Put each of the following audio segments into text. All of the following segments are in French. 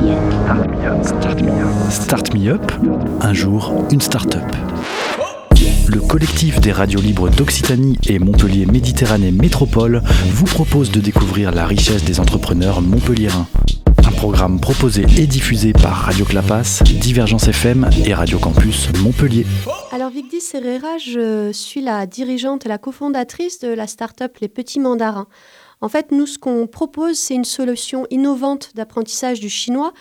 Me Up. Start Me Up. Start Me Up. Un jour, une start-up. Le collectif des radios libres d'Occitanie et Montpellier Méditerranée Métropole vous propose de découvrir la richesse des entrepreneurs montpelliérains. Un programme proposé et diffusé par Radio Clapas, Divergence FM et Radio Campus Montpellier. Alors Vigdis Herrera, je suis la dirigeante et la cofondatrice de la start-up Les Petits Mandarins. En fait, nous, ce qu'on propose, c'est une solution innovante d'apprentissage du chinois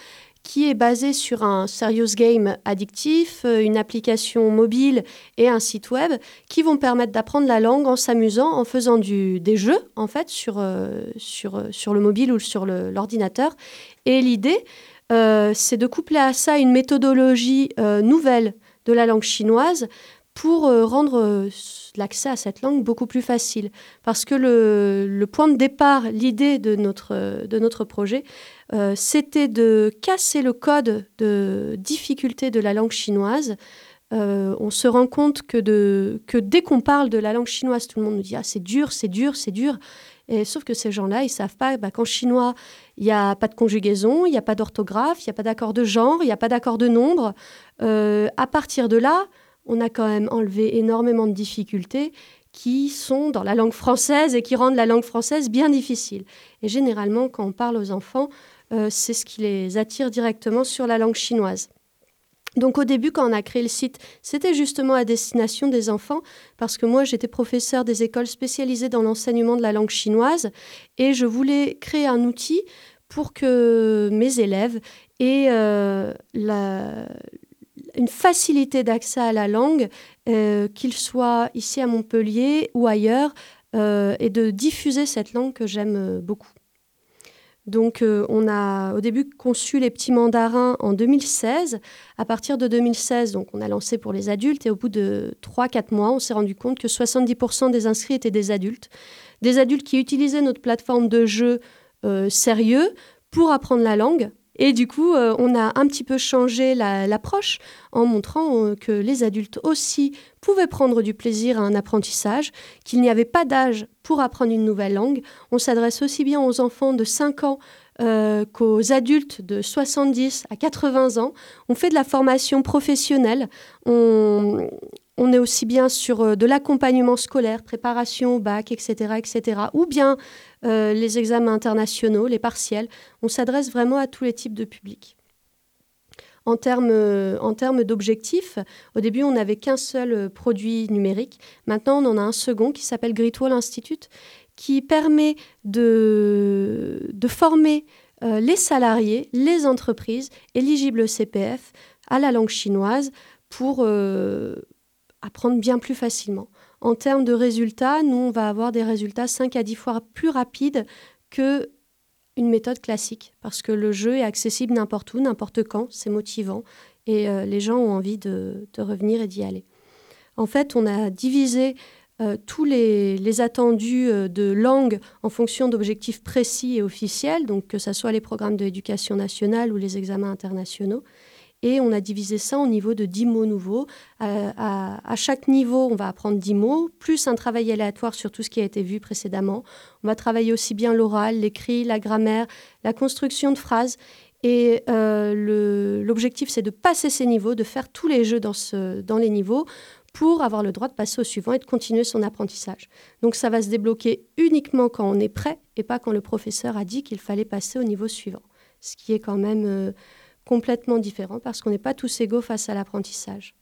qui est basée sur un serious game addictif, euh, une application mobile et un site web qui vont permettre d'apprendre la langue en s'amusant, en faisant des jeux en fait sur, euh, euh, sur le mobile ou sur l'ordinateur. Et l'idée, c'est de coupler à ça une méthodologie nouvelle de la langue chinoise pour rendre l'accès à cette langue beaucoup plus facile. Parce que le, point de départ, l'idée de notre, de notre projet, euh, c'était de casser le code de difficulté de la langue chinoise. Euh, on se rend compte que, que dès qu'on parle de la langue chinoise, tout le monde nous dit ah, c'est dur, c'est dur, c'est dur. Sauf que ces gens-là, ils savent pas bah, qu'en chinois, il n'y a pas de conjugaison, il n'y a pas d'orthographe, il n'y a pas d'accord de genre, il n'y a pas d'accord de nombre. Euh, à partir de là, on a quand même enlevé énormément de difficultés qui sont dans la langue française et qui rendent la langue française bien difficile. Et généralement, quand on parle aux enfants, euh, c'est ce qui les attire directement sur la langue chinoise. Donc au début, quand on a créé le site, c'était justement à destination des enfants, parce que moi, j'étais professeur des écoles spécialisées dans l'enseignement de la langue chinoise, et je voulais créer un outil pour que mes élèves aient euh, la, une facilité d'accès à la langue, euh, qu'ils soient ici à Montpellier ou ailleurs, euh, et de diffuser cette langue que j'aime euh, beaucoup. Donc, on a au début conçu les petits mandarins en 2016. À partir de 2016, donc, on a lancé pour les adultes et au bout de 3-4 mois, on s'est rendu compte que 70% des inscrits étaient des adultes. Des adultes qui utilisaient notre plateforme de jeu sérieux pour apprendre la langue, et du coup, euh, on a un petit peu changé l'approche en montrant euh, que les adultes aussi pouvaient prendre du plaisir à un apprentissage, qu'il n'y avait pas d'âge pour apprendre une nouvelle langue. On s'adresse aussi bien aux enfants de 5 ans euh, qu'aux adultes de 70 à 80 ans. On fait de la formation professionnelle. On, on est aussi bien sur euh, de l'accompagnement scolaire, préparation au bac, etc., etc., ou bien euh, les examens internationaux, les partiels. On s'adresse vraiment à tous les types de publics. En termes, euh, en termes d'objectifs, au début, on n'avait qu'un seul produit numérique. Maintenant, on en a un second qui s'appelle Great Institute, qui permet de, de former les salariés, les entreprises éligibles CPF à la langue chinoise pour apprendre bien plus facilement. En termes de résultats, nous, on va avoir des résultats 5 à 10 fois plus rapides que une méthode classique, parce que le jeu est accessible n'importe où, n'importe quand, c'est motivant, et euh, les gens ont envie de, revenir et d'y aller. En fait, on a divisé euh, tous les, attendus euh, de langue en fonction d'objectifs précis et officiels, donc que ce soit les programmes de l'éducation nationale ou les examens internationaux. Et on a divisé ça au niveau de 10 mots nouveaux. Euh, à, chaque niveau, on va apprendre 10 mots, plus un travail aléatoire sur tout ce qui a été vu précédemment. On va travailler aussi bien l'oral, l'écrit, la grammaire, la construction de phrases. Et euh, l'objectif, c'est de passer ces niveaux, de faire tous les jeux dans les niveaux pour avoir le droit de passer au suivant et de continuer son apprentissage. Donc ça va se débloquer uniquement quand on est prêt et pas quand le professeur a dit qu'il fallait passer au niveau suivant. Ce qui est quand même... Euh, complètement différent parce qu'on n'est pas tous égaux face à l'apprentissage.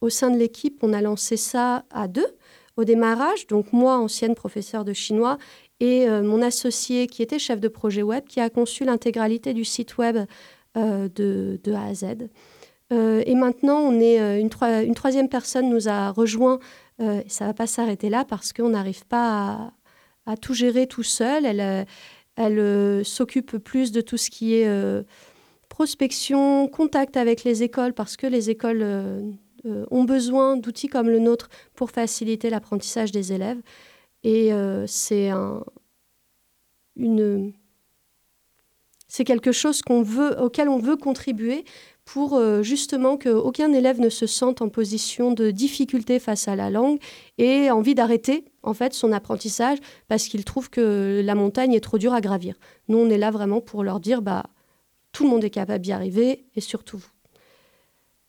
Au sein de l'équipe, on a lancé ça à deux au démarrage, donc moi, ancienne professeure de chinois, et euh, mon associé qui était chef de projet web, qui a conçu l'intégralité du site web euh, de, A à Z. Euh, et maintenant, on est une, troisième personne nous a rejoint. et ça va pas s'arrêter là parce qu'on n'arrive pas à, tout gérer tout seul. Elle s'occupe plus de tout ce qui est prospection, contact avec les écoles, parce que les écoles euh, euh, ont besoin d'outils comme le nôtre pour faciliter l'apprentissage des élèves. Et euh, c'est un, une, c'est quelque chose qu'on veut, auquel on veut contribuer pour justement qu'aucun élève ne se sente en position de difficulté face à la langue et envie d'arrêter en fait son apprentissage parce qu'il trouve que la montagne est trop dure à gravir. Nous, on est là vraiment pour leur dire bah tout le monde est capable d'y arriver, et surtout vous.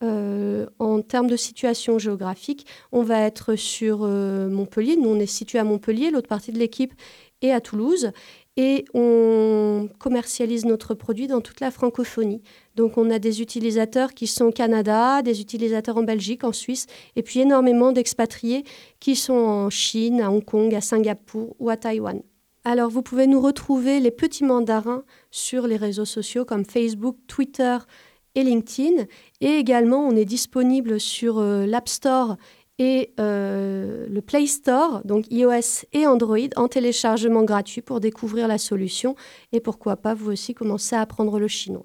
Euh, en termes de situation géographique, on va être sur euh, Montpellier. Nous, on est situé à Montpellier, l'autre partie de l'équipe est à Toulouse. Et on commercialise notre produit dans toute la francophonie. Donc on a des utilisateurs qui sont au Canada, des utilisateurs en Belgique, en Suisse, et puis énormément d'expatriés qui sont en Chine, à Hong Kong, à Singapour ou à Taïwan. Alors vous pouvez nous retrouver les petits mandarins sur les réseaux sociaux comme Facebook, Twitter et LinkedIn. Et également on est disponible sur euh, l'App Store et euh, le Play Store, donc iOS et Android, en téléchargement gratuit pour découvrir la solution et pourquoi pas vous aussi commencer à apprendre le chinois.